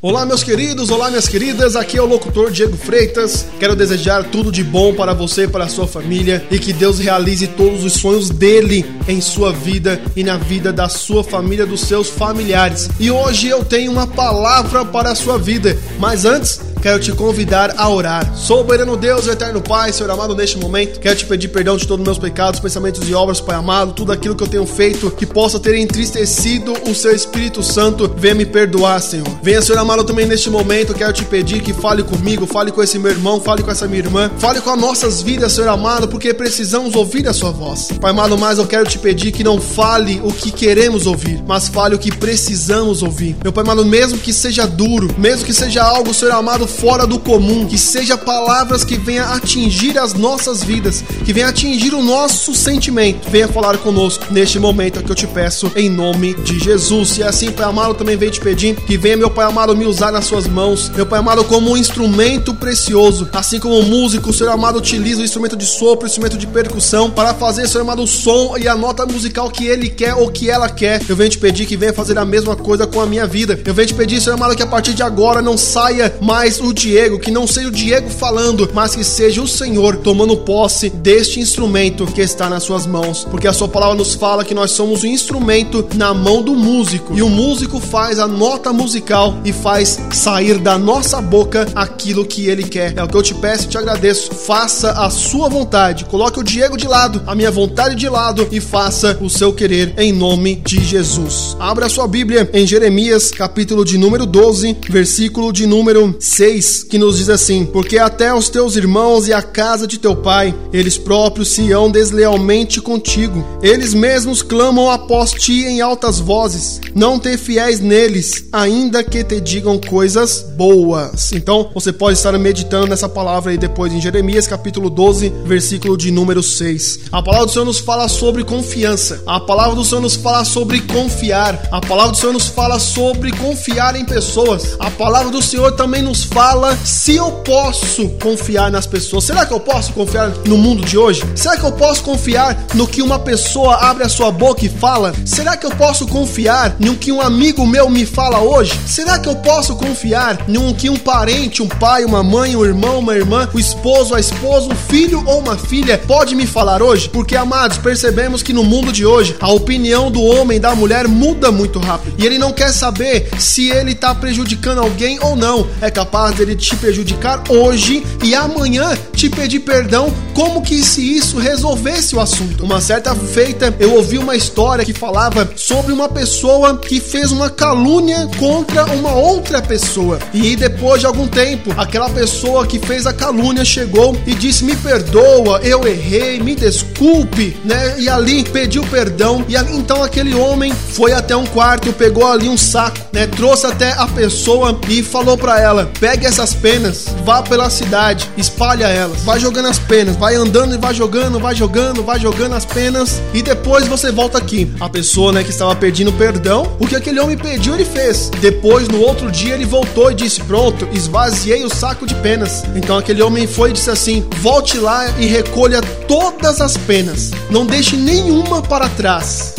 Olá, meus queridos, olá, minhas queridas. Aqui é o locutor Diego Freitas. Quero desejar tudo de bom para você e para a sua família e que Deus realize todos os sonhos dele em sua vida e na vida da sua família, dos seus familiares. E hoje eu tenho uma palavra para a sua vida. Mas antes, quero te convidar a orar. Soberano Deus, eterno Pai, Senhor amado, neste momento, quero te pedir perdão de todos os meus pecados, pensamentos e obras, Pai amado, tudo aquilo que eu tenho feito que possa ter entristecido o seu Espírito Santo. Venha me perdoar, Senhor. Venha, Senhor amado, também neste momento, quero te pedir que fale comigo, fale com esse meu irmão, fale com essa minha irmã, fale com as nossas vidas, Senhor amado, porque precisamos ouvir a sua voz. Pai amado, mas eu quero te pedir que não fale o que queremos ouvir, mas fale o que precisamos ouvir. Meu Pai amado, mesmo que seja duro, mesmo que seja algo, Senhor amado, fora do comum, que seja palavras que venha atingir as nossas vidas, que venha atingir o nosso sentimento. Venha falar conosco neste momento que eu te peço em nome de Jesus. E assim, Pai amado, também venho te pedir que venha, meu Pai amado, me usar nas suas mãos, meu Pai amado, como um instrumento precioso, assim como o músico, o Senhor amado, utiliza o instrumento de sopro, o instrumento de percussão, para fazer, Senhor amado, o som e a nota musical que ele quer ou que ela quer. Eu venho te pedir que venha fazer a mesma coisa com a minha vida. Eu venho te pedir, Senhor amado, que a partir de agora não saia mais o Diego, que não seja o Diego falando, mas que seja o Senhor tomando posse deste instrumento que está nas suas mãos. Porque a sua palavra nos fala que nós somos o instrumento na mão do músico. E o músico faz a nota musical e faz sair da nossa boca aquilo que ele quer. É o que eu te peço e te agradeço. Faça a sua vontade. Coloque o Diego de lado, a minha vontade de lado e faça o seu querer em nome de Jesus. Abra sua Bíblia em Jeremias, capítulo de número 12, versículo de número 6, que nos diz assim: Porque até os teus irmãos e a casa de teu pai, eles próprios se hão deslealmente contigo. Eles mesmos clamam após ti em altas vozes. Não te fiéis neles, ainda que te digam coisas boas. Então, você pode estar meditando nessa palavra aí depois em Jeremias, capítulo 12, versículo de número 6. A palavra do Senhor nos fala sobre confiança. A palavra do Senhor nos fala sobre confiar. A palavra do Senhor nos fala sobre confiar em pessoas. A palavra do Senhor também nos fala se eu posso confiar nas pessoas. Será que eu posso confiar no mundo de hoje? Será que eu posso confiar no que uma pessoa abre a sua boca e fala? Será que eu posso confiar no que um amigo meu me fala hoje? Será que eu posso confiar no que um parente, um pai, uma mãe, um irmão, uma irmã, o esposo, a esposa, um filho ou uma filha pode me falar hoje? Porque, amados, percebemos que no mundo de hoje a opinião do homem e da mulher muda muito rápido. E ele não quer saber se ele está prejudicando alguém ou não. É capaz dele te prejudicar hoje e amanhã te pedir perdão, como que se isso resolvesse o assunto. Uma certa feita, eu ouvi uma história que falava sobre uma pessoa que fez uma calúnia contra uma outra pessoa. E depois de algum tempo, aquela pessoa que fez a calúnia chegou e disse: Me perdoa, eu errei, me desculpe, né? E ali pediu perdão. E então aquele homem foi até um quarto, pegou ali um saco, né? Trouxe até a pessoa e falou para ela: Pegue essas penas, vá pela cidade, espalha elas, vai jogando as penas, vai andando e vai jogando, vai jogando, vai jogando as penas e depois você volta aqui. A pessoa, né, que estava pedindo perdão, o que aquele homem pediu, ele fez. Depois, no outro dia, ele voltou e disse: Pronto, esvaziei o saco de penas. Então aquele homem foi e disse assim: Volte lá e recolha todas as penas, não deixe nenhuma para trás.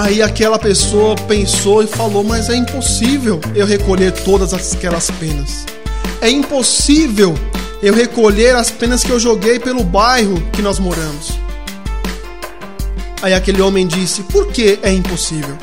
Aí aquela pessoa pensou e falou: Mas é impossível eu recolher todas aquelas penas. É impossível eu recolher as penas que eu joguei pelo bairro que nós moramos. Aí aquele homem disse: Por que é impossível?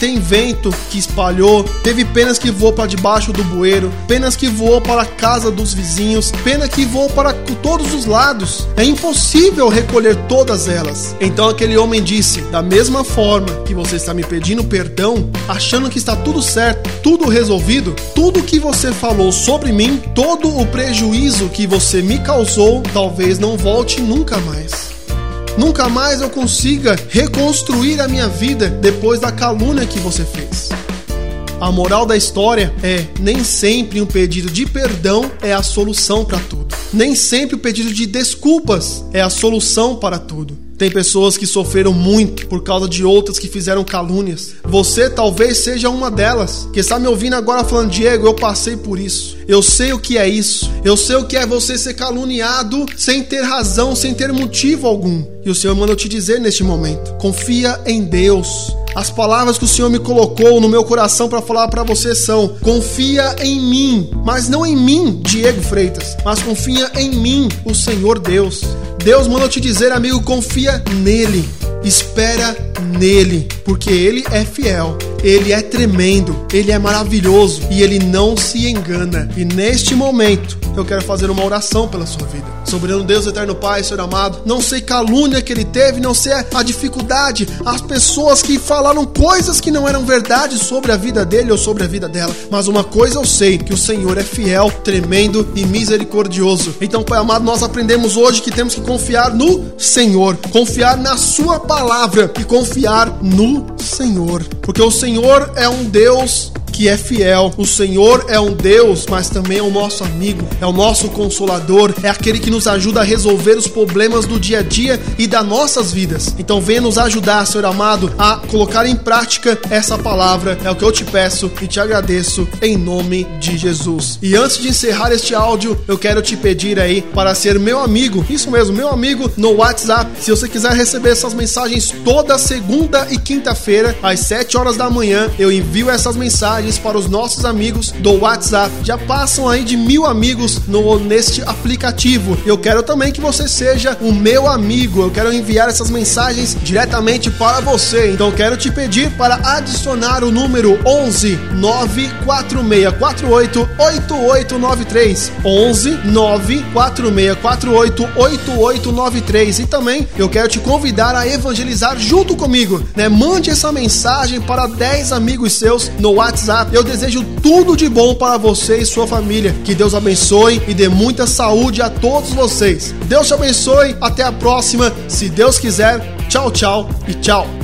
Tem vento que espalhou, teve penas que voou para debaixo do bueiro, penas que voou para a casa dos vizinhos, pena que voou para todos os lados. É impossível recolher todas elas. Então aquele homem disse: Da mesma forma que você está me pedindo perdão, achando que está tudo certo, tudo resolvido, tudo que você falou sobre mim, todo o prejuízo que você me causou, talvez não volte nunca mais. Nunca mais eu consiga reconstruir a minha vida depois da calúnia que você fez. A moral da história é: nem sempre um pedido de perdão é a solução para tudo. Nem sempre o pedido de desculpas é a solução para tudo. Tem pessoas que sofreram muito por causa de outras que fizeram calúnias. Você talvez seja uma delas, que está me ouvindo agora falando, Diego, eu passei por isso. Eu sei o que é isso. Eu sei o que é você ser caluniado sem ter razão, sem ter motivo algum. E o Senhor manda eu te dizer neste momento: confia em Deus. As palavras que o Senhor me colocou no meu coração para falar para você são: confia em mim, mas não em mim, Diego Freitas, mas confia em mim, o Senhor Deus. Deus manda eu te dizer, amigo, confia nele. Espera nele, porque ele é fiel, ele é tremendo, ele é maravilhoso e ele não se engana. E neste momento, eu quero fazer uma oração pela sua vida. Soberano Deus, eterno Pai, Senhor amado, não sei calúnia que ele teve, não sei a dificuldade, as pessoas que falaram coisas que não eram verdade sobre a vida dele ou sobre a vida dela, mas uma coisa eu sei, que o Senhor é fiel, tremendo e misericordioso. Então, Pai amado, nós aprendemos hoje que temos que confiar no Senhor, confiar na sua palavra e confiar no Senhor, porque o Senhor é um Deus que é fiel. O Senhor é um Deus, mas também é o nosso amigo, é o nosso consolador, é aquele que nos ajuda a resolver os problemas do dia a dia e das nossas vidas. Então venha nos ajudar, Senhor amado, a colocar em prática essa palavra. É o que eu te peço e te agradeço em nome de Jesus. E antes de encerrar este áudio, eu quero te pedir aí para ser meu amigo, isso mesmo, meu amigo no WhatsApp. Se você quiser receber essas mensagens toda segunda e quinta-feira às 7 horas da manhã, eu envio essas mensagens mensagens para os nossos amigos do WhatsApp. Já passam aí de mil amigos no, neste aplicativo. Eu quero também que você seja o meu amigo. Eu quero enviar essas mensagens diretamente para você. Então quero te pedir para adicionar o número 11 94648 8893 11 94648 8893 e também eu quero te convidar a evangelizar junto comigo, né? Mande essa mensagem para 10 amigos seus no WhatsApp Eu desejo tudo de bom para você e sua família. Que Deus abençoe e dê muita saúde a todos vocês. Deus te abençoe. Até a próxima. Se Deus quiser. Tchau, tchau e tchau.